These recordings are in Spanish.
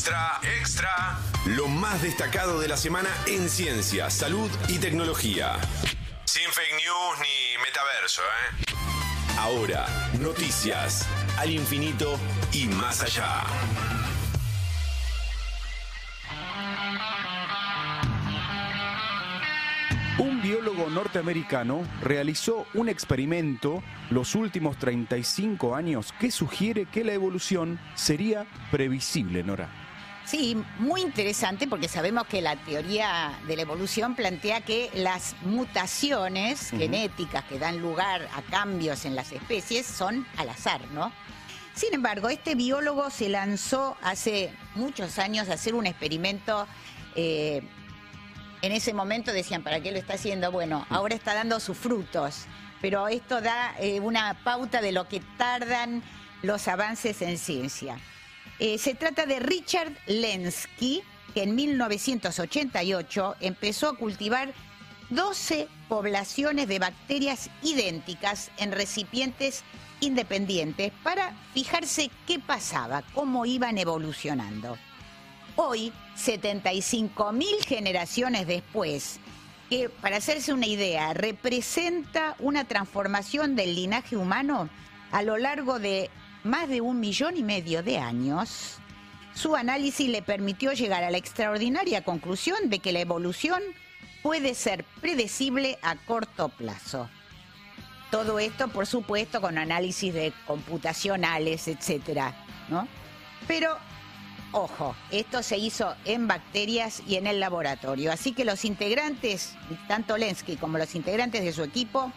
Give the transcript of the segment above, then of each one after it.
Extra, extra. Lo más destacado de la semana en ciencia, salud y tecnología. Sin fake news ni metaverso, ¿eh? Ahora, noticias al infinito y más allá. Un biólogo norteamericano realizó un experimento los últimos 35 años que sugiere que la evolución sería previsible, Nora. Sí, muy interesante porque sabemos que la teoría de la evolución plantea que las mutaciones genéticas que dan lugar a cambios en las especies son al azar, ¿no? Sin embargo, este biólogo se lanzó hace muchos años a hacer un experimento eh, en ese momento decían, ¿para qué lo está haciendo? Bueno, ahora está dando sus frutos, pero esto da eh, una pauta de lo que tardan los avances en ciencia. Eh, se trata de Richard Lenski, que en 1988 empezó a cultivar 12 poblaciones de bacterias idénticas en recipientes independientes para fijarse qué pasaba, cómo iban evolucionando. Hoy, 75 mil generaciones después, que para hacerse una idea, representa una transformación del linaje humano a lo largo de más de un millón y medio de años, su análisis le permitió llegar a la extraordinaria conclusión de que la evolución puede ser predecible a corto plazo. Todo esto, por supuesto, con análisis de computacionales, etcétera, ¿no? Pero Ojo, esto se hizo en bacterias y en el laboratorio. Así que los integrantes, tanto Lensky como los integrantes de su equipo,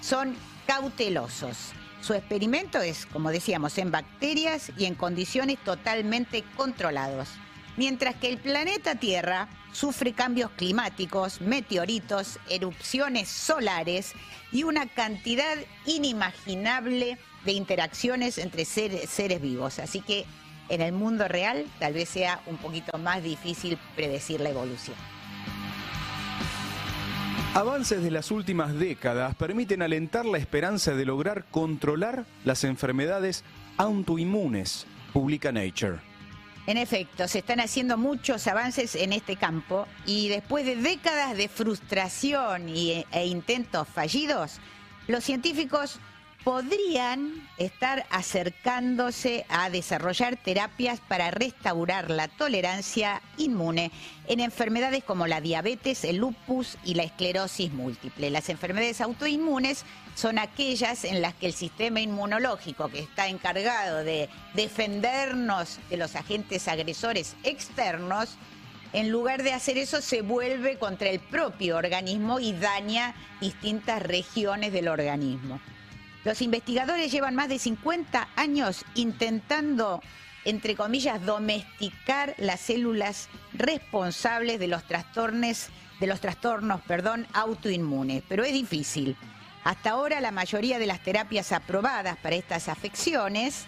son cautelosos. Su experimento es, como decíamos, en bacterias y en condiciones totalmente controlados. Mientras que el planeta Tierra sufre cambios climáticos, meteoritos, erupciones solares y una cantidad inimaginable de interacciones entre seres, vivos. Así que en el mundo real tal vez sea un poquito más difícil predecir la evolución. Avances de las últimas décadas permiten alentar la esperanza de lograr controlar las enfermedades autoinmunes, publica Nature. En efecto, se están haciendo muchos avances en este campo y después de décadas de frustración y, e intentos fallidos, los científicos podrían estar acercándose a desarrollar terapias para restaurar la tolerancia inmune en enfermedades como la diabetes, el lupus y la esclerosis múltiple. Las enfermedades autoinmunes son aquellas en las que el sistema inmunológico que está encargado de defendernos de los agentes agresores externos, en lugar de hacer eso se vuelve contra el propio organismo y daña distintas regiones del organismo. Los investigadores llevan más de 50 años intentando, entre comillas, domesticar las células responsables de los trastornos, de los trastornos, perdón, autoinmunes, pero es difícil. Hasta ahora la mayoría de las terapias aprobadas para estas afecciones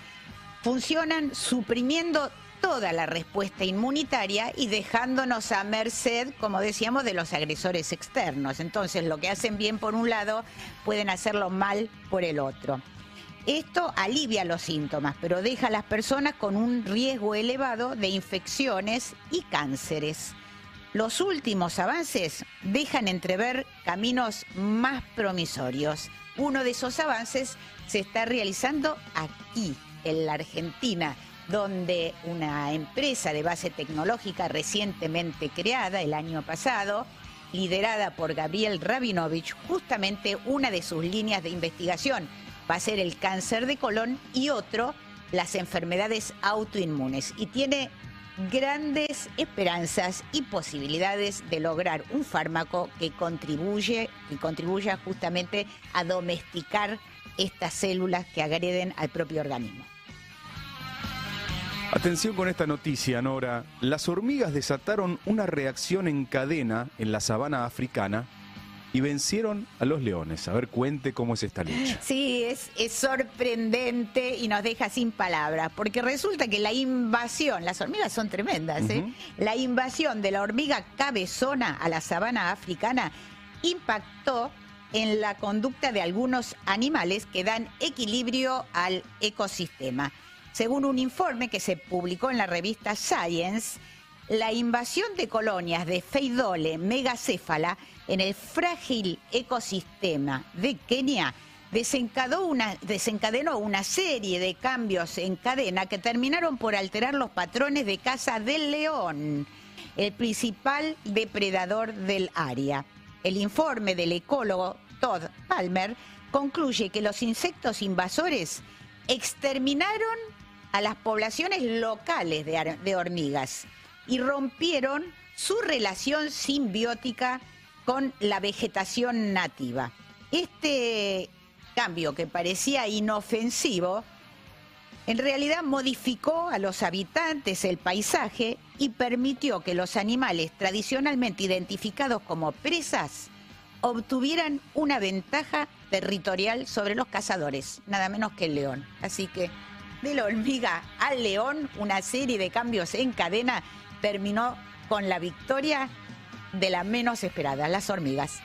funcionan suprimiendo toda la respuesta inmunitaria y dejándonos a merced, como decíamos, de los agresores externos. Entonces, lo que hacen bien por un lado, pueden hacerlo mal por el otro. Esto alivia los síntomas, pero deja a las personas con un riesgo elevado de infecciones y cánceres. Los últimos avances dejan entrever caminos más promisorios. Uno de esos avances se está realizando aquí, en la Argentina, donde una empresa de base tecnológica recientemente creada el año pasado, liderada por Gabriel Rabinovich, justamente una de sus líneas de investigación va a ser el cáncer de colon y otro, las enfermedades autoinmunes. Y tiene grandes esperanzas y posibilidades de lograr un fármaco que contribuye y contribuya justamente a domesticar estas células que agreden al propio organismo. Atención con esta noticia, Nora. Las hormigas desataron una reacción en cadena en la sabana africana y vencieron a los leones. A ver, cuente cómo es esta lucha. Sí, es, es, sorprendente y nos deja sin palabras, porque resulta que la invasión, las hormigas son tremendas, ¿eh? la invasión de la hormiga cabezona a la sabana africana impactó en la conducta de algunos animales que dan equilibrio al ecosistema. Según un informe que se publicó en la revista Science, la invasión de colonias de Feidole megacéfala en el frágil ecosistema de Kenia una, desencadenó una serie de cambios en cadena que terminaron por alterar los patrones de caza del león, el principal depredador del área. El informe del ecólogo Todd Palmer concluye que los insectos invasores exterminaron a las poblaciones locales de, hormigas y rompieron su relación simbiótica con la vegetación nativa. Este cambio que parecía inofensivo, en realidad modificó a los habitantes el paisaje y permitió que los animales tradicionalmente identificados como presas obtuvieran una ventaja territorial sobre los cazadores, nada menos que el león. Así que de la hormiga al león, una serie de cambios en cadena terminó con la victoria de la menos esperada, las hormigas.